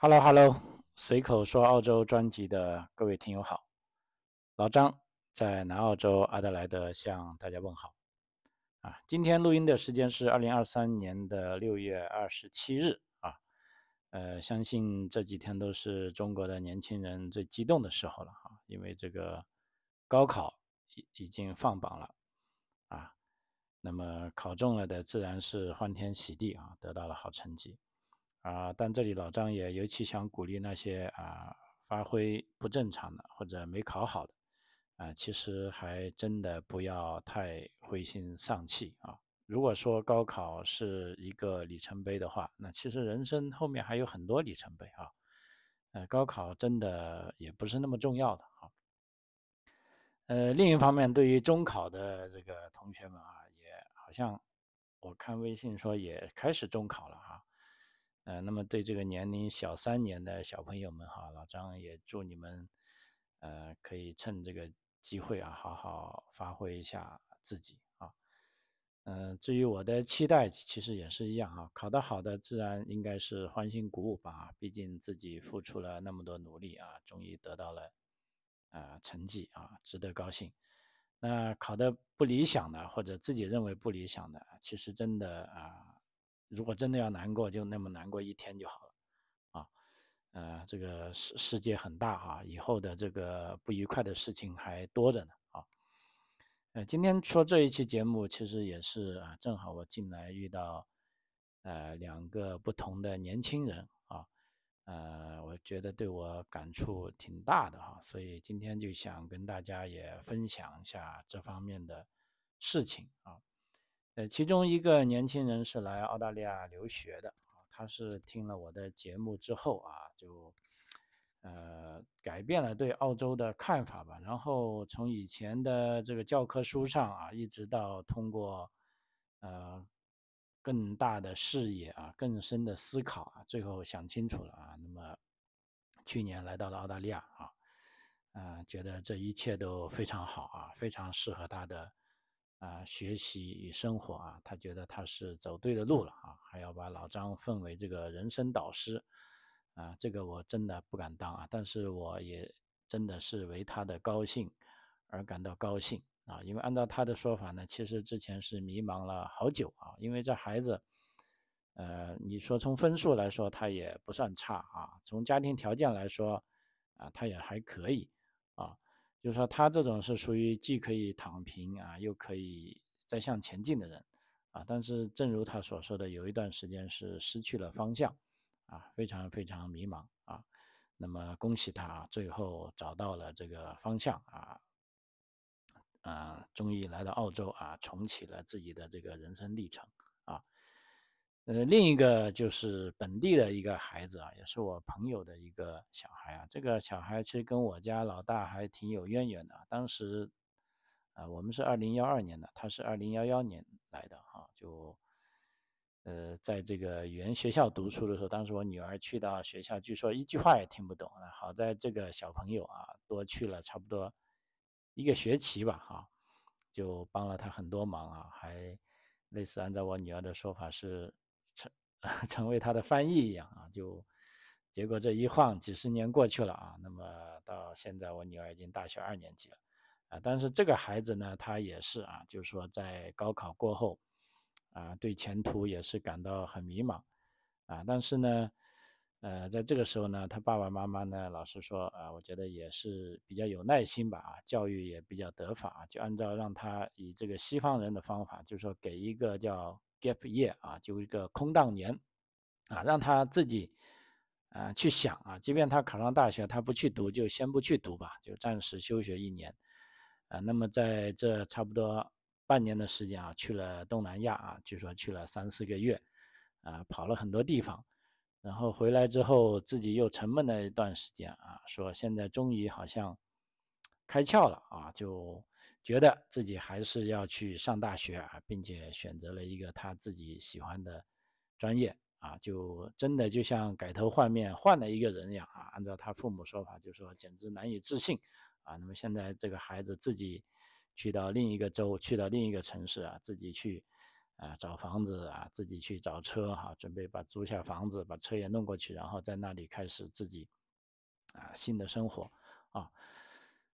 Hello Hello，随口说澳洲专辑的各位听友好，老张在南澳洲阿德莱德向大家问好。啊，今天录音的时间是二零二三年的六月二十七日啊，呃，相信这几天都是中国的年轻人最激动的时候了哈，因为这个高考已已经放榜了啊，那么考中了的自然是欢天喜地啊，得到了好成绩。啊，但这里老张也尤其想鼓励那些啊发挥不正常的或者没考好的，啊，其实还真的不要太灰心丧气啊。如果说高考是一个里程碑的话，那其实人生后面还有很多里程碑啊。呃，高考真的也不是那么重要的啊。呃，另一方面，对于中考的这个同学们啊，也好像我看微信说也开始中考了。呃，那么对这个年龄小三年的小朋友们哈，老张也祝你们，呃，可以趁这个机会啊，好好发挥一下自己啊。嗯，至于我的期待，其实也是一样哈，考得好的自然应该是欢欣鼓舞吧，毕竟自己付出了那么多努力啊，终于得到了啊成绩啊，值得高兴。那考得不理想的，或者自己认为不理想的，其实真的啊。如果真的要难过，就那么难过一天就好了，啊，呃，这个世世界很大哈，以后的这个不愉快的事情还多着呢，啊，呃，今天说这一期节目，其实也是啊，正好我进来遇到，呃，两个不同的年轻人啊，呃，我觉得对我感触挺大的哈，所以今天就想跟大家也分享一下这方面的事情啊。呃，其中一个年轻人是来澳大利亚留学的，他是听了我的节目之后啊，就呃改变了对澳洲的看法吧。然后从以前的这个教科书上啊，一直到通过呃更大的视野啊、更深的思考啊，最后想清楚了啊。那么去年来到了澳大利亚啊，啊，觉得这一切都非常好啊，非常适合他的。啊，学习与生活啊，他觉得他是走对的路了啊，还要把老张奉为这个人生导师啊，这个我真的不敢当啊，但是我也真的是为他的高兴而感到高兴啊，因为按照他的说法呢，其实之前是迷茫了好久啊，因为这孩子，呃，你说从分数来说他也不算差啊，从家庭条件来说啊，他也还可以啊。就是说，他这种是属于既可以躺平啊，又可以再向前进的人啊。但是，正如他所说的，有一段时间是失去了方向啊，非常非常迷茫啊。那么，恭喜他最后找到了这个方向啊，啊，终于来到澳洲啊，重启了自己的这个人生历程。呃，另一个就是本地的一个孩子啊，也是我朋友的一个小孩啊。这个小孩其实跟我家老大还挺有渊源的。当时，啊，我们是二零幺二年的，他是二零幺幺年来的哈。就，呃，在这个语言学校读书的时候，当时我女儿去到学校，据说一句话也听不懂啊。好在这个小朋友啊，多去了差不多一个学期吧，哈，就帮了他很多忙啊，还类似按照我女儿的说法是。成为他的翻译一样啊，就结果这一晃几十年过去了啊，那么到现在我女儿已经大学二年级了啊，但是这个孩子呢，他也是啊，就是说在高考过后啊，对前途也是感到很迷茫啊，但是呢，呃，在这个时候呢，他爸爸妈妈呢，老实说啊，我觉得也是比较有耐心吧啊，教育也比较得法，就按照让他以这个西方人的方法，就是说给一个叫。Gap year 啊，就一个空档年，啊，让他自己啊去想啊，即便他考上大学，他不去读，就先不去读吧，就暂时休学一年，啊，那么在这差不多半年的时间啊，去了东南亚啊，据说去了三四个月，啊，跑了很多地方，然后回来之后自己又沉闷了一段时间啊，说现在终于好像开窍了啊，就。觉得自己还是要去上大学啊，并且选择了一个他自己喜欢的专业啊，就真的就像改头换面换了一个人一样啊。按照他父母说法，就说简直难以置信啊。那么现在这个孩子自己去到另一个州，去到另一个城市啊，自己去啊找房子啊，自己去找车哈，准备把租下房子，把车也弄过去，然后在那里开始自己啊新的生活啊。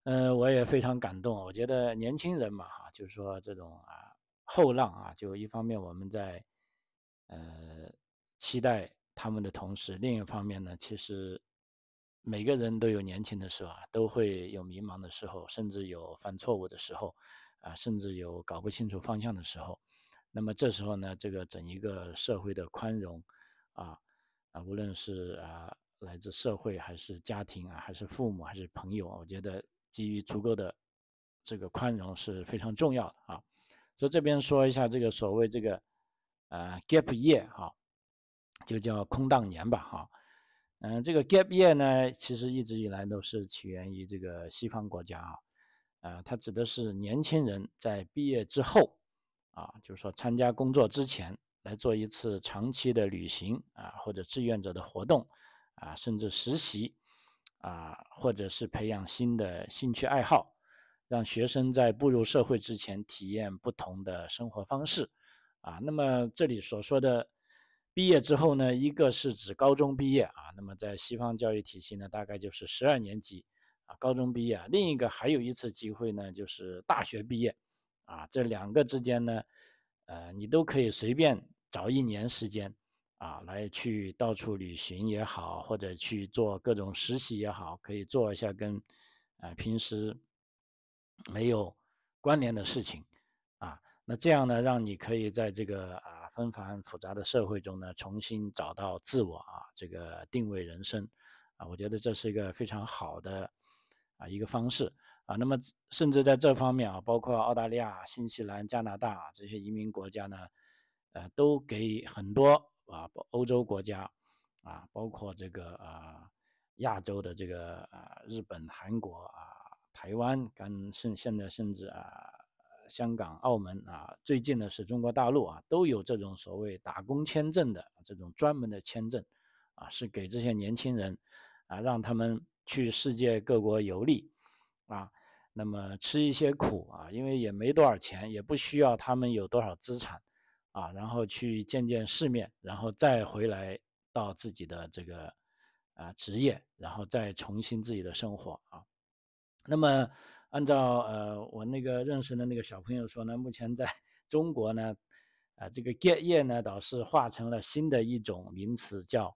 嗯，我也非常感动。我觉得年轻人嘛哈，就是说这种啊后浪啊，就一方面我们在呃期待他们的同时，另一方面呢，其实。每个人都有年轻的时候啊，都会有迷茫的时候，甚至有犯错误的时候，啊，甚至有搞不清楚方向的时候。那么这时候呢，这个整一个社会的宽容，啊啊，无论是啊来自社会还是家庭啊，还是父母还是朋友，我觉得基于足够的这个宽容是非常重要的啊。所以这边说一下这个所谓这个呃 gap year 哈，就叫空档年吧哈。嗯，这个 gap year 呢，其实一直以来都是起源于这个西方国家啊，呃，它指的是年轻人在毕业之后，啊，就是说参加工作之前来做一次长期的旅行啊，或者志愿者的活动啊，甚至实习啊，或者是培养新的兴趣爱好，让学生在步入社会之前体验不同的生活方式啊。那么这里所说的。毕业之后呢，一个是指高中毕业啊，那么在西方教育体系呢，大概就是十二年级啊，高中毕业；另一个还有一次机会呢，就是大学毕业啊。这两个之间呢，呃，你都可以随便找一年时间啊，来去到处旅行也好，或者去做各种实习也好，可以做一下跟啊平时没有关联的事情啊。那这样呢，让你可以在这个啊。纷繁复杂的社会中呢，重新找到自我啊，这个定位人生啊，我觉得这是一个非常好的啊一个方式啊。那么甚至在这方面啊，包括澳大利亚、新西兰、加拿大这些移民国家呢，呃，都给很多欧洲国家啊，包括这个啊亚洲的这个啊日本、韩国啊、台湾，跟甚现在甚至啊。香港、澳门啊，最近的是中国大陆啊，都有这种所谓打工签证的这种专门的签证，啊，是给这些年轻人啊，让他们去世界各国游历，啊，那么吃一些苦啊，因为也没多少钱，也不需要他们有多少资产，啊，然后去见见世面，然后再回来到自己的这个啊职业，然后再重新自己的生活啊，那么。按照呃我那个认识的那个小朋友说呢，目前在 中国呢，啊这个 gap year 呢倒是化成了新的一种名词，叫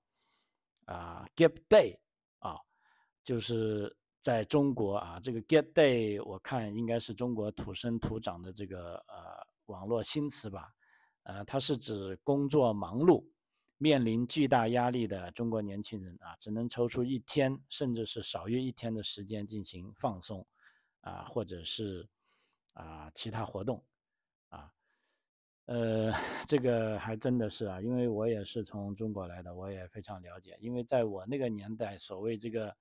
啊 gap day 啊，就是在中国啊这个 gap day 我看应该是中国土生土长的这个呃网络新词吧，啊它是指工作忙碌、面临巨大压力的中国年轻人啊，只能抽出一天甚至是少于一天的时间进行放松。啊，或者是啊其他活动，啊，呃，这个还真的是啊，因为我也是从中国来的，我也非常了解。因为在我那个年代，所谓这个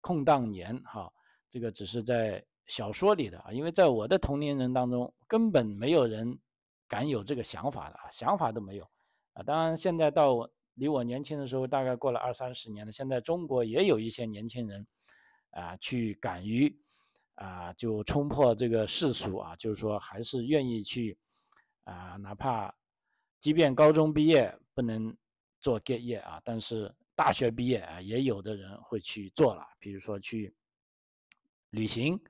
空档年，哈，这个只是在小说里的啊，因为在我的同龄人当中，根本没有人敢有这个想法的啊，想法都没有啊。当然，现在到离我年轻的时候，大概过了二三十年了，现在中国也有一些年轻人啊，去敢于。啊，就冲破这个世俗啊，就是说还是愿意去啊，哪怕即便高中毕业不能做 get 业啊，但是大学毕业啊，也有的人会去做了，比如说去旅行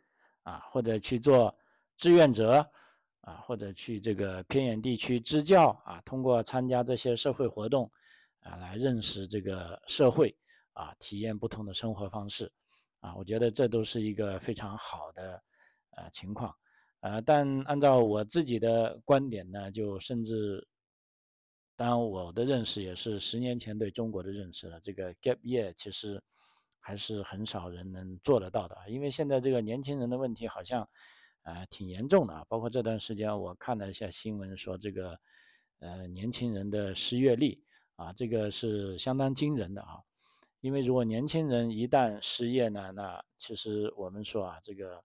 啊，或者去做志愿者啊，或者去这个偏远地区支教啊，通过参加这些社会活动啊，来认识这个社会啊，体验不同的生活方式。啊，我觉得这都是一个非常好的呃情况，呃，但按照我自己的观点呢，就甚至，当然我的认识也是十年前对中国的认识了。这个 gap year 其实还是很少人能做得到的，因为现在这个年轻人的问题好像呃挺严重的啊。包括这段时间我看了一下新闻，说这个呃年轻人的失业率啊，这个是相当惊人的啊。因为如果年轻人一旦失业呢，那其实我们说啊，这个，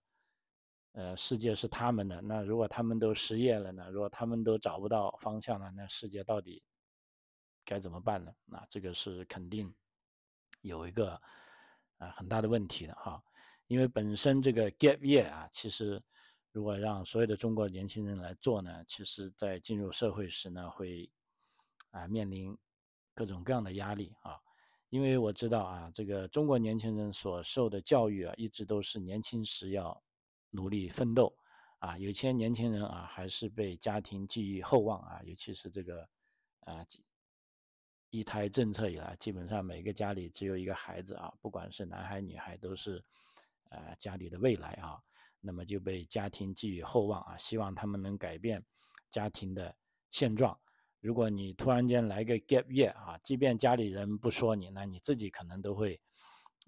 呃，世界是他们的。那如果他们都失业了呢？如果他们都找不到方向了，那世界到底该怎么办呢？那这个是肯定有一个啊很大的问题的哈。因为本身这个 gap year 啊，其实如果让所有的中国年轻人来做呢，其实在进入社会时呢，会啊面临各种各样的压力啊。因为我知道啊，这个中国年轻人所受的教育啊，一直都是年轻时要努力奋斗啊。有些年轻人啊，还是被家庭寄予厚望啊，尤其是这个啊一胎政策以来，基本上每个家里只有一个孩子啊，不管是男孩女孩，都是呃家里的未来啊。那么就被家庭寄予厚望啊，希望他们能改变家庭的现状。如果你突然间来个 gap year 啊，即便家里人不说你，那你自己可能都会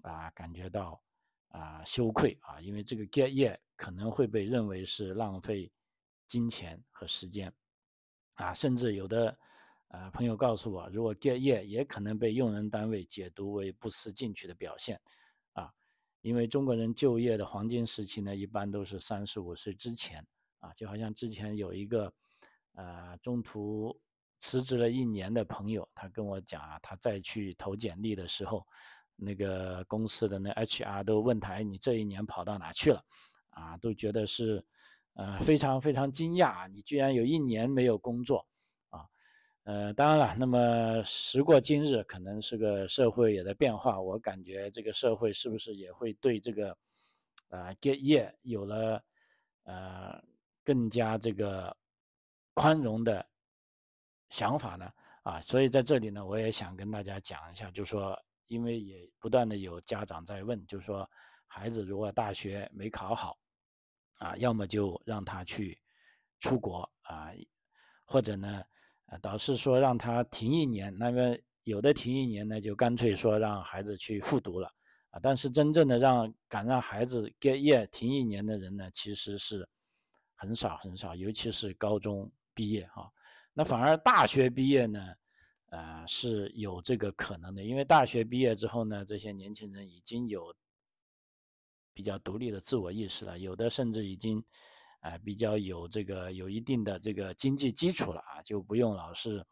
啊感觉到啊羞愧啊，因为这个 gap year 可能会被认为是浪费金钱和时间啊，甚至有的啊朋友告诉我，如果 gap year 也可能被用人单位解读为不思进取的表现，因为中国人就业的黄金时期呢，一般都是三十五岁之前啊，就好像之前有一个呃中途。辞职了一年的朋友，他跟我讲啊，他再去投简历的时候，那个公司的那 HR 都问他，哎，你这一年跑到哪去了？啊，都觉得是，呃，非常非常惊讶，你居然有一年没有工作，呃，当然了，那么时过今日，可能是个社会也在变化，我感觉这个社会是不是也会对这个，啊，get year 有了，呃，更加这个宽容的。想法呢？啊，所以在这里呢，我也想跟大家讲一下，就说，因为也不断的有家长在问，就说，孩子如果大学没考好，啊，要么就让他去出国啊，或者呢，导师说让他停一年，那么有的停一年呢，就干脆说让孩子去复读了，啊，但是真正的让敢让孩子 get year 停一年的人呢，其实是很少很少，尤其是高中毕业哈。那反而大学毕业呢，呃是有这个可能的，因为大学毕业之后呢，这些年轻人已经有比较独立的自我意识了，有的甚至已经，啊比较有这个有一定的这个经济基础了啊，就不用老是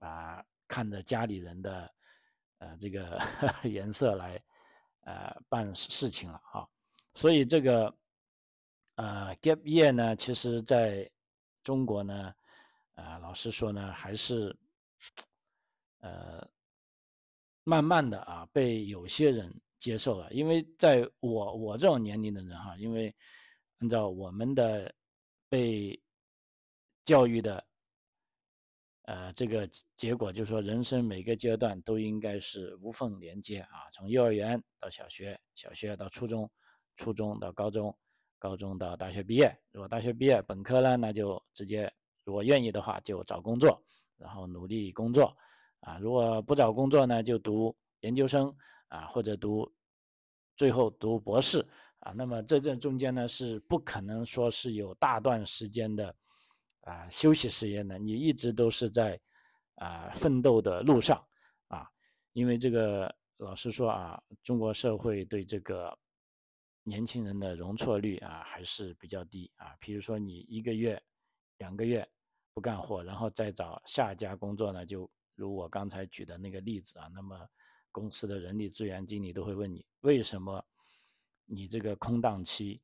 啊看着家里人的呃这个 颜色来呃办事情了哈，所以这个呃 gap year 呢，其实在中国呢。啊，老实说呢，还是，呃，慢慢的啊，被有些人接受了。因为在我我这种年龄的人哈，因为按照我们的被教育的，呃，这个结果，就是说，人生每个阶段都应该是无缝连接啊，从幼儿园到小学，小学到初中，初中到高中，高中到大学毕业。如果大学毕业本科呢，那就直接。如果愿意的话，就找工作，然后努力工作，啊，如果不找工作呢，就读研究生，啊，或者读，最后读博士，啊，那么在这中间呢，是不可能说是有大段时间的，啊，休息时间的，你一直都是在，啊，奋斗的路上，啊，因为这个老实说啊，中国社会对这个年轻人的容错率啊还是比较低啊，比如说你一个月、两个月。不干活，然后再找下一家工作呢？就如我刚才举的那个例子啊，那么公司的人力资源经理都会问你，为什么你这个空档期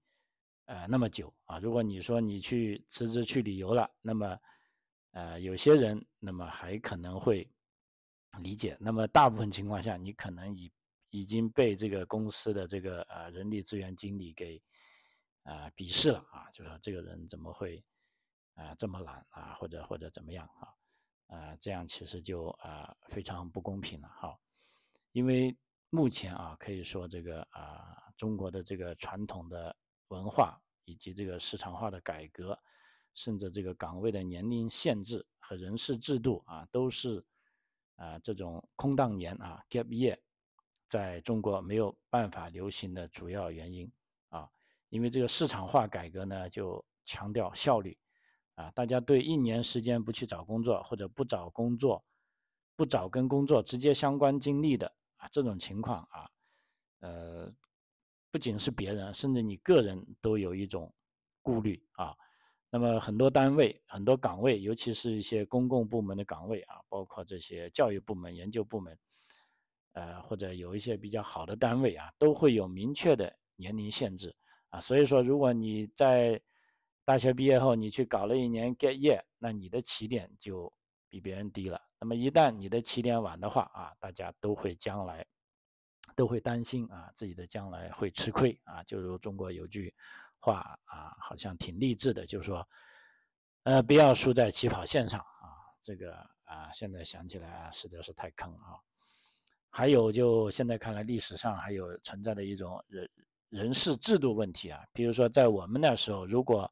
呃那么久啊？如果你说你去辞职去旅游了，那么呃有些人那么还可能会理解，那么大部分情况下，你可能已已经被这个公司的这个呃人力资源经理给啊鄙视了啊，就说这个人怎么会？啊，这么懒啊，或者或者怎么样啊？啊，这样其实就啊非常不公平了哈。因为目前啊，可以说这个啊中国的这个传统的文化以及这个市场化的改革，甚至这个岗位的年龄限制和人事制度啊，都是啊这种空档年啊 gap year 在中国没有办法流行的主要原因啊。因为这个市场化改革呢，就强调效率。啊，大家对一年时间不去找工作，或者不找工作，不找跟工作直接相关经历的这种情况啊，呃，不仅是别人，甚至你个人都有一种顾虑啊。那么很多单位、很多岗位，尤其是一些公共部门的岗位啊，包括这些教育部门、研究部门，呃，或者有一些比较好的单位啊，都会有明确的年龄限制啊。所以说，如果你在大学毕业后你去搞了一年 get year，那你的起点就比别人低了。那么一旦你的起点晚的话啊，大家都会将来都会担心啊，自己的将来会吃亏啊。就如中国有句话啊，好像挺励志的，就是说，呃，不要输在起跑线上啊。这个啊，现在想起来啊，实在是太坑了啊。还有，就现在看来，历史上还有存在的一种人人事制度问题啊。比如说，在我们那时候，如果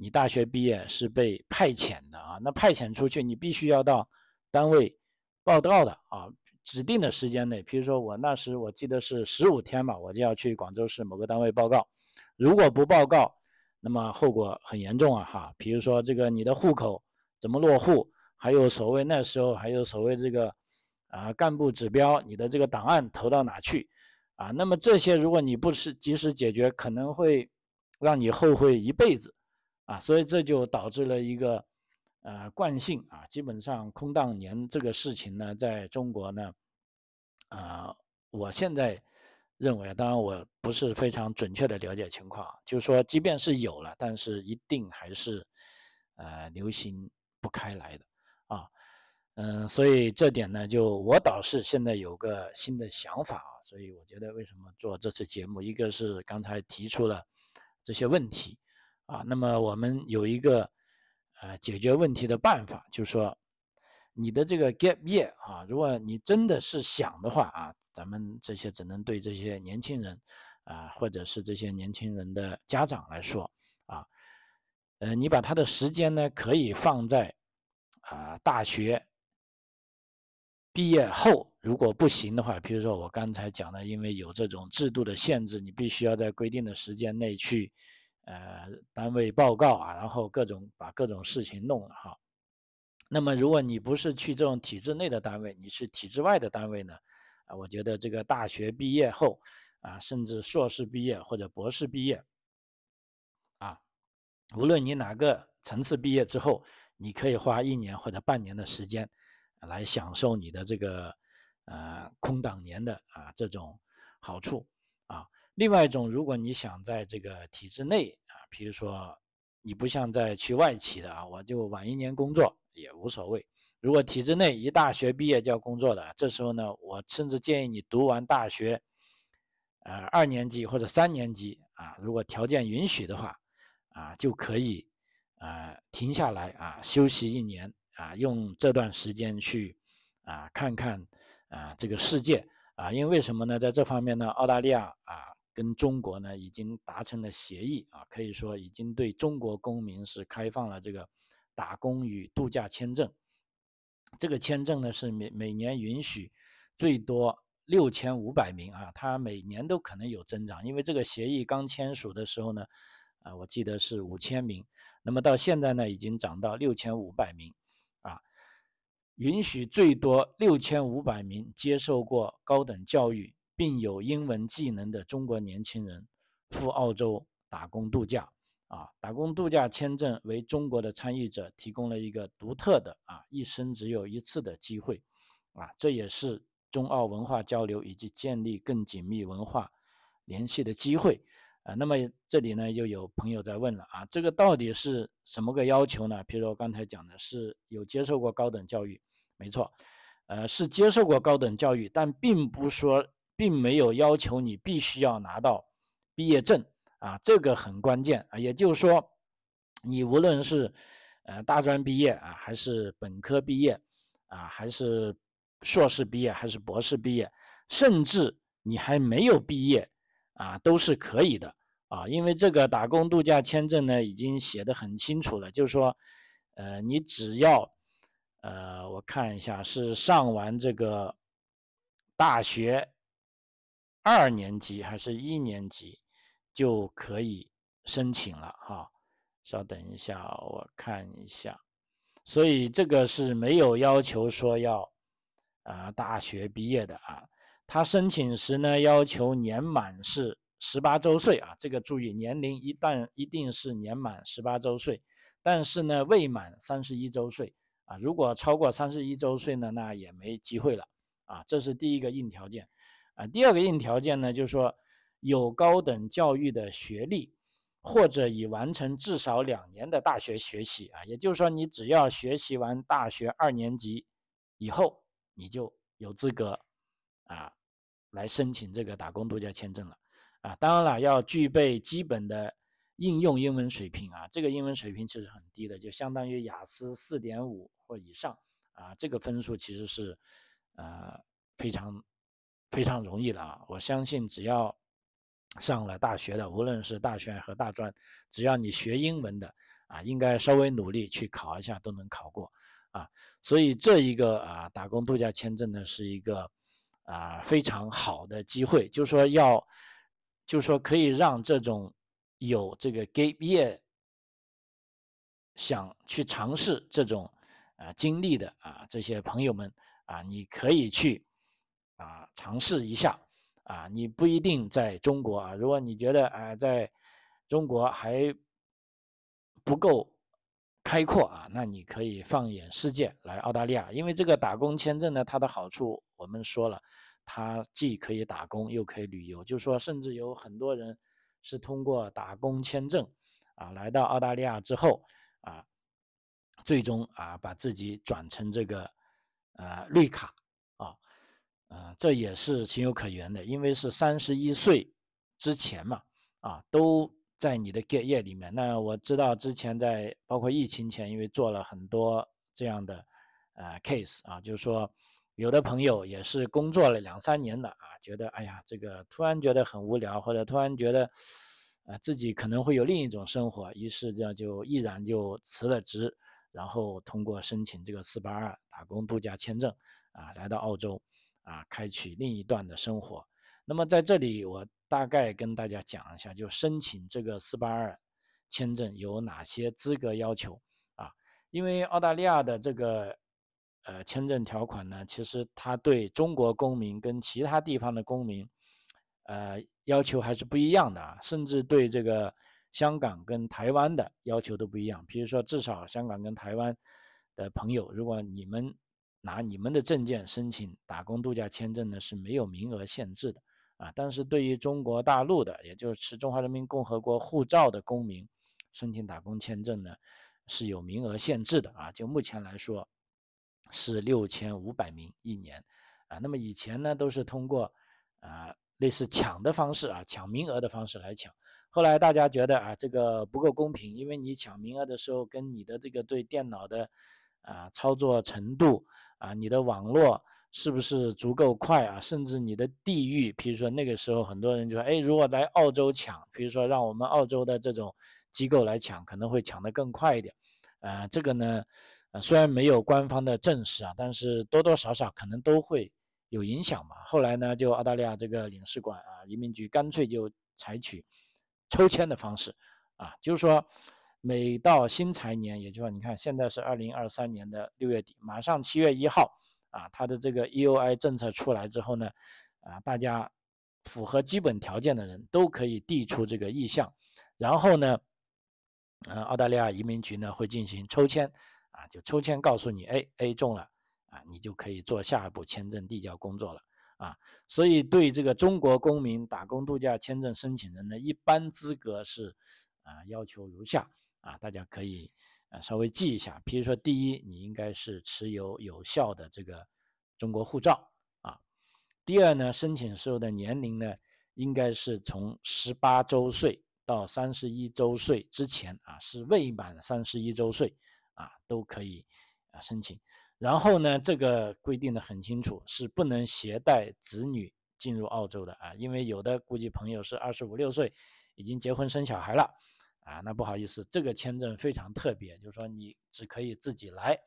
你大学毕业是被派遣的啊，那派遣出去，你必须要到单位报到的啊，指定的时间内。比如说，我那时我记得是十五天吧，我就要去广州市某个单位报告。如果不报告，那么后果很严重啊哈。比如说，这个你的户口怎么落户，还有所谓那时候还有所谓这个。啊，干部指标，你的这个档案投到哪去？啊，那么这些如果你不是及时解决，可能会让你后悔一辈子，啊，所以这就导致了一个呃惯性啊，基本上空档年这个事情呢，在中国呢，啊，我现在认为，当然我不是非常准确的了解情况，就是说，即便是有了，但是一定还是呃流行不开来的啊。嗯，所以这点呢，就我倒是现在有个新的想法啊，所以我觉得为什么做这次节目，一个是刚才提出了这些问题啊，那么我们有一个呃解决问题的办法，就是说你的这个 gap year 啊，如果你真的是想的话啊，咱们这些只能对这些年轻人啊，或者是这些年轻人的家长来说啊，呃，你把他的时间呢可以放在啊大学。毕业后如果不行的话，比如说我刚才讲的，因为有这种制度的限制，你必须要在规定的时间内去，呃，单位报告啊，然后各种把各种事情弄了哈。那么如果你不是去这种体制内的单位，你是体制外的单位呢，啊，我觉得这个大学毕业后啊，甚至硕士毕业或者博士毕业，啊，无论你哪个层次毕业之后，你可以花一年或者半年的时间。来享受你的这个呃空档年的啊这种好处啊。另外一种，如果你想在这个体制内，比如说你不像在去外企的啊，我就晚一年工作也无所谓。如果体制内一大学毕业就要工作的，这时候呢，我甚至建议你读完大学，呃二年级或者三年级啊，如果条件允许的话啊，就可以啊停下来啊休息一年。啊，用这段时间去啊看看啊这个世界啊，因为为什么呢？在这方面呢，澳大利亚啊跟中国呢已经达成了协议啊，可以说已经对中国公民是开放了这个打工与度假签证。这个签证呢是每每年允许最多六千五百名啊，它每年都可能有增长，因为这个协议刚签署的时候呢，啊我记得是五千名，那么到现在呢已经涨到六千五百名啊。允许最多六千五百名接受过高等教育并有英文技能的中国年轻人赴澳洲打工度假。啊，打工度假签证为中国的参与者提供了一个独特的啊一生只有一次的机会。啊，这也是中澳文化交流以及建立更紧密文化联系的机会。啊，那么这里呢，又有朋友在问了啊，这个到底是什么个要求呢？比如说刚才讲的是有接受过高等教育。没错，呃，是接受过高等教育，但并不说，并没有要求你必须要拿到毕业证啊，这个很关键啊。也就是说，你无论是呃大专毕业啊，还是本科毕业啊，还是硕士毕业，还是博士毕业，甚至你还没有毕业啊，都是可以的啊。因为这个打工度假签证呢，已经写的很清楚了，就是说，呃，你只要。呃，我看一下，是上完这个大学二年级还是一年级就可以申请了哈。稍等一下，我看一下。所以这个是没有要求说要啊大学毕业的啊。他申请时呢，要求年满是十八周岁啊。这个注意，年龄一旦一定是年满十八周岁，但是呢未满三十一周岁。啊，如果超过三十一周岁呢，那也没机会了啊。这是第一个硬条件啊。第二个硬条件呢，就是说有高等教育的学历或者已完成至少两年的大学学习啊，也就是说，你只要学习完大学二年级以后，你就有资格啊来申请这个打工度假签证了啊。当然了，要具备基本的应用英文水平啊，这个英文水平其实很低的，就相当于雅思四点五或以上啊，这个分数其实是呃非常非常容易的啊。我相信只要上了大学的，无论是大学和大专，只要你学英文的啊，应该稍微努力去考一下都能考过啊。所以这一个啊打工度假签证呢，是一个啊非常好的机会，就是说要，就是说可以让这种有这个 gap year 想去尝试这种啊经历的啊这些朋友们啊，你可以去啊尝试一下。啊，你不一定在中国啊。如果你觉得啊，在中国还不够开阔啊，那你可以放眼世界来澳大利亚。因为这个打工签证呢，它的好处我们说了，它既可以打工又可以旅游。就说，甚至有很多人是通过打工签证啊来到澳大利亚之后啊，最终啊把自己转成这个呃绿卡。啊，这也是情有可原的，因为是三十一岁之前嘛，啊，都在你的 get 页里面。那我知道之前在包括疫情前，因为做了很多这样的呃 case 啊，就是说有的朋友也是工作了两三年的啊，觉得哎呀，这个突然觉得很无聊，或者突然觉得啊自己可能会有另一种生活，于是这样就毅然就辞了职，然后通过申请这个四八二打工度假签证啊，来到澳洲。啊，开启另一段的生活。那么在这里，我大概跟大家讲一下，就申请这个四八二签证有哪些资格要求啊？因为澳大利亚的这个呃签证条款呢，其实它对中国公民跟其他地方的公民呃要求还是不一样的啊，甚至对这个香港跟台湾的要求都不一样。比如说，至少香港跟台湾的朋友，如果你们拿你们的证件申请打工度假签证呢是没有名额限制的啊，但是对于中国大陆的，也就是持中华人民共和国护照的公民申请打工签证呢是有名额限制的啊，就目前来说是六千五百名一年啊，那么以前呢都是通过啊类似抢的方式啊抢名额的方式来抢，后来大家觉得啊这个不够公平，因为你抢名额的时候跟你的这个对电脑的啊操作程度。啊，你的网络是不是足够快啊？甚至你的地域，比如说那个时候很多人就说，哎，如果来澳洲抢，比如说让我们澳洲的这种机构来抢，可能会抢得更快一点。啊，这个呢，虽然没有官方的证实啊，但是多多少少可能都会有影响嘛。后来呢，就澳大利亚这个领事馆啊，移民局干脆就采取抽签的方式，啊，就是说。每到新财年，也就是说，你看现在是二零二三年的六月底，马上七月一号啊，它的这个 EOI 政策出来之后呢，啊，大家符合基本条件的人都可以递出这个意向，然后呢，呃，澳大利亚移民局呢会进行抽签，啊，就抽签告诉你，哎，A 中了，啊，你就可以做下一步签证递交工作了，啊，所以对这个中国公民打工度假签证申请人呢，一般资格是啊，要求如下。啊，大家可以呃稍微记一下，比如说第一，你应该是持有有效的这个中国护照啊。第二呢，申请时候的年龄呢，应该是从十八周岁到三十一周岁之前啊，是未满三十一周岁啊都可以啊申请。然后呢，这个规定的很清楚，是不能携带子女进入澳洲的啊，因为有的估计朋友是二十五六岁已经结婚生小孩了。啊，那不好意思，这个签证非常特别，就是说你只可以自己来，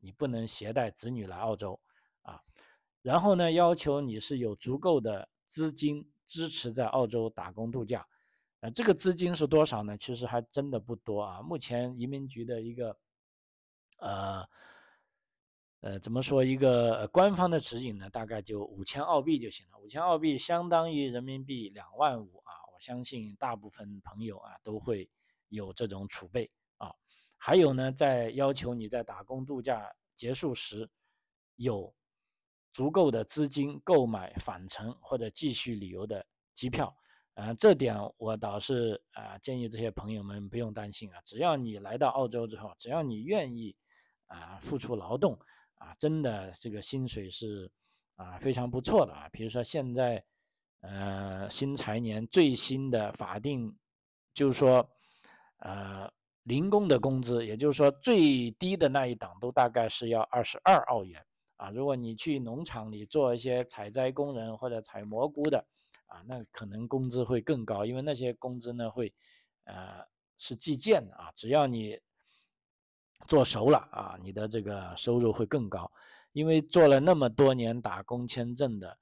你不能携带子女来澳洲啊。然后呢，要求你是有足够的资金支持在澳洲打工度假。啊，这个资金是多少呢？其实还真的不多啊。目前移民局的一个，呃，呃，怎么说一个官方的指引呢？大概就五千澳币就行了。五千澳币相当于人民币两万五啊。我相信大部分朋友啊都会。有这种储备啊，还有呢，在要求你在打工度假结束时有足够的资金购买返程或者继续旅游的机票啊，这点我倒是啊建议这些朋友们不用担心啊，只要你来到澳洲之后，只要你愿意啊付出劳动啊，真的这个薪水是啊非常不错的啊。比如说现在呃新财年最新的法定就是说呃零工的工资，也就是说最低的那一档都大概是要二十二澳元啊。如果你去农场里做一些采摘工人或者采蘑菇的。啊，那可能工资会更高，因为那些工资呢会，呃，是计件的啊。只要你做熟了啊，你的这个收入会更高。因为做了那么多年打工签证的，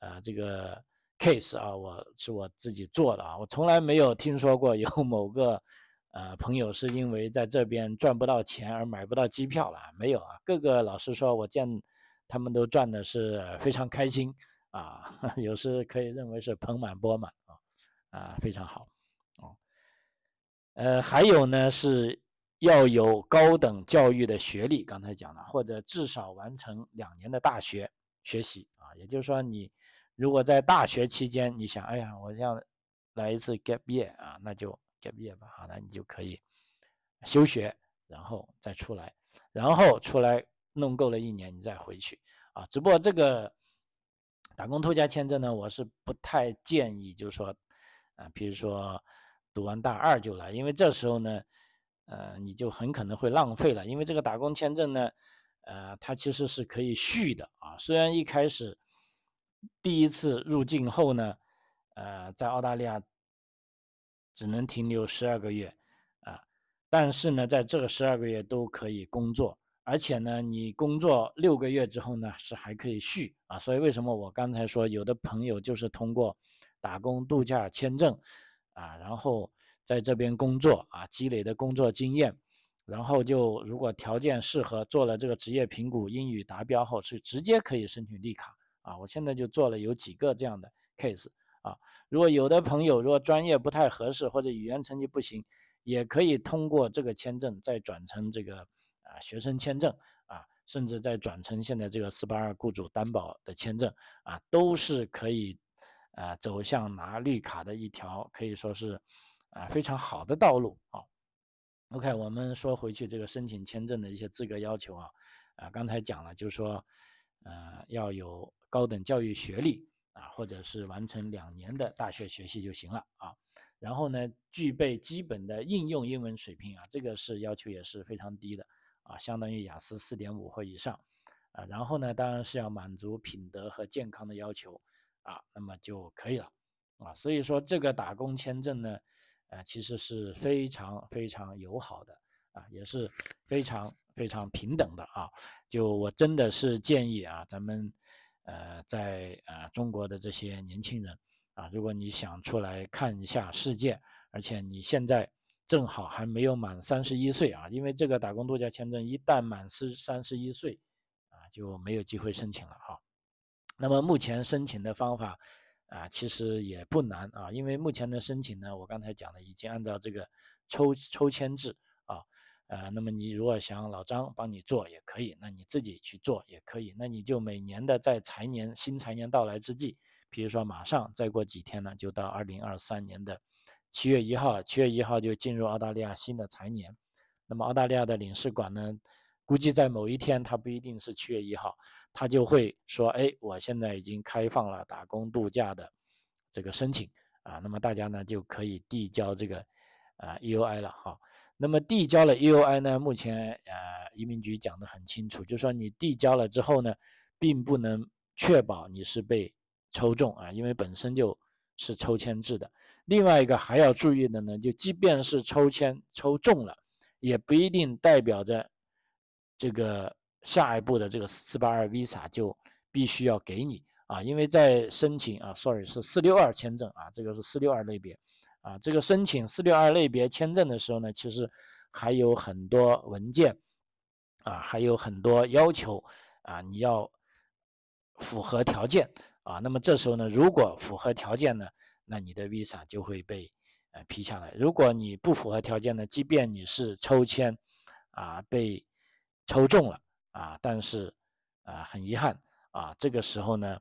呃，这个 case 啊，我是我自己做的啊，我从来没有听说过有某个呃朋友是因为在这边赚不到钱而买不到机票了，没有啊。各个老师说我见他们都赚的是非常开心。啊，有时可以认为是盆满钵满啊，啊，非常好，哦，呃，还有呢是要有高等教育的学历，刚才讲了，或者至少完成两年的大学学习啊，也就是说你如果在大学期间你想，哎呀，我要来一次 gap year 啊，那就 gap year 吧，好，那你就可以休学，然后再出来，然后出来弄够了一年，你再回去啊，只不过这个。打工度假签证呢，我是不太建议，就是说，啊，比如说读完大二就来，因为这时候呢，呃，你就很可能会浪费了。因为这个打工签证呢，呃，它其实是可以续的啊。虽然一开始第一次入境后呢，呃，在澳大利亚只能停留十二个月啊，但是呢，在这个十二个月都可以工作。而且呢，你工作六个月之后呢，是还可以续啊。所以为什么我刚才说有的朋友就是通过打工度假签证啊，然后在这边工作啊，积累的工作经验，然后就如果条件适合，做了这个职业评估，英语达标后是直接可以申请绿卡啊。我现在就做了有几个这样的 case 啊。如果有的朋友如果专业不太合适或者语言成绩不行，也可以通过这个签证再转成这个。啊，学生签证啊，甚至再转成现在这个四八二雇主担保的签证啊，都是可以啊走向拿绿卡的一条可以说是啊非常好的道路啊。OK，我们说回去这个申请签证的一些资格要求啊啊，刚才讲了，就是说呃要有高等教育学历啊，或者是完成两年的大学学习就行了啊。然后呢，具备基本的应用英文水平啊，这个是要求也是非常低的。啊，相当于雅思四点五或以上，啊，然后呢，当然是要满足品德和健康的要求，啊，那么就可以了，啊，所以说这个打工签证呢，呃，其实是非常非常友好的，啊，也是非常非常平等的啊，就我真的是建议啊，咱们呃在呃中国的这些年轻人，啊，如果你想出来看一下世界，而且你现在。正好还没有满三十一岁啊，因为这个打工度假签证一旦满四三十一岁，啊就没有机会申请了哈。那么目前申请的方法啊，其实也不难啊，因为目前的申请呢，我刚才讲的已经按照这个抽抽签制啊，呃，那么你如果想老张帮你做也可以，那你自己去做也可以，那你就每年的在财年新财年到来之际，比如说马上再过几天呢，就到二零二三年的。七月一号，七月一号就进入澳大利亚新的财年。那么澳大利亚的领事馆呢，估计在某一天，它不一定是七月一号，他就会说：“哎，我现在已经开放了打工度假的这个申请啊。”那么大家呢就可以递交这个啊 EUI 了哈。那么递交了 EUI 呢，目前呃移民局讲得很清楚，就说你递交了之后呢，并不能确保你是被抽中啊，因为本身就是抽签制的。另外一个还要注意的呢，就即便是抽签抽中了，也不一定代表着这个下一步的这个四八二 visa 就必须要给你啊，因为在申请啊，sorry 是四六二签证啊，这个是四六二类别啊，这个申请四六二类别签证的时候呢，其实还有很多文件啊，还有很多要求啊，你要符合条件啊，那么这时候呢，如果符合条件呢？那你的 visa 就会被呃批下来。如果你不符合条件呢，即便你是抽签啊被抽中了啊，但是啊很遗憾啊，这个时候呢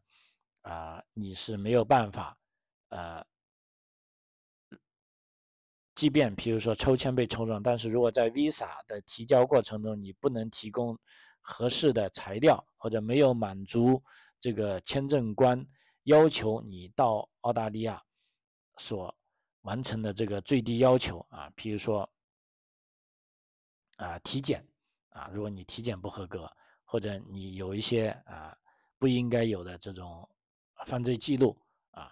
啊你是没有办法呃即便譬如说抽签被抽中，但是如果在 Visa 的提交过程中你不能提供合适的材料，或者没有满足这个签证官要求你到澳大利亚所完成的这个最低要求啊，譬如说啊体检啊，如果你体检不合格，或者你有一些啊不应该有的这种犯罪记录啊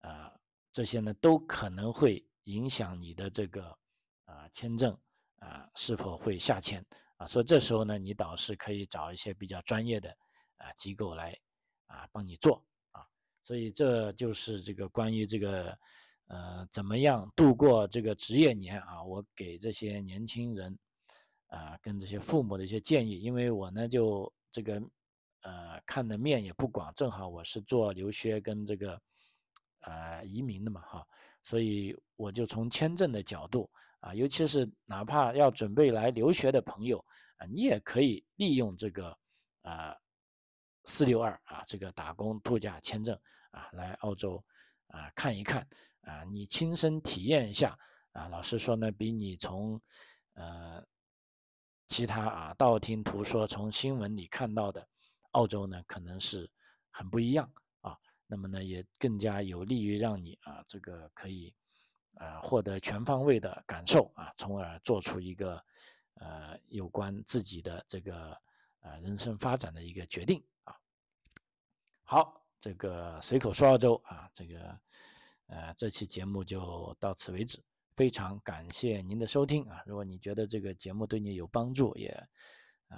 啊，这些呢都可能会。影响你的这个啊签证啊是否会下签啊？所以这时候呢，你导师可以找一些比较专业的啊机构来啊帮你做啊。所以这就是这个关于这个呃怎么样度过这个职业年啊，我给这些年轻人啊跟这些父母的一些建议。因为我呢就这个呃看的面也不广，正好我是做留学跟这个呃移民的嘛哈。所以我就从签证的角度啊，尤其是哪怕要准备来留学的朋友啊，你也可以利用这个啊四六二啊这个打工度假签证啊来澳洲啊看一看啊，你亲身体验一下啊。老实说呢，比你从呃其他啊道听途说、从新闻里看到的澳洲呢，可能是很不一样。那么呢，也更加有利于让你啊，这个可以，啊，获得全方位的感受啊，从而做出一个，呃，有关自己的这个呃人生发展的一个决定啊。好，这个随口说澳洲啊，这个，呃，这期节目就到此为止，非常感谢您的收听啊。如果你觉得这个节目对你有帮助，也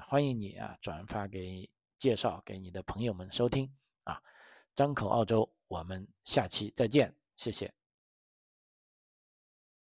欢迎你啊转发给介绍给你的朋友们收听啊。张口澳洲，我们下期再见，谢谢。